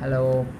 hello.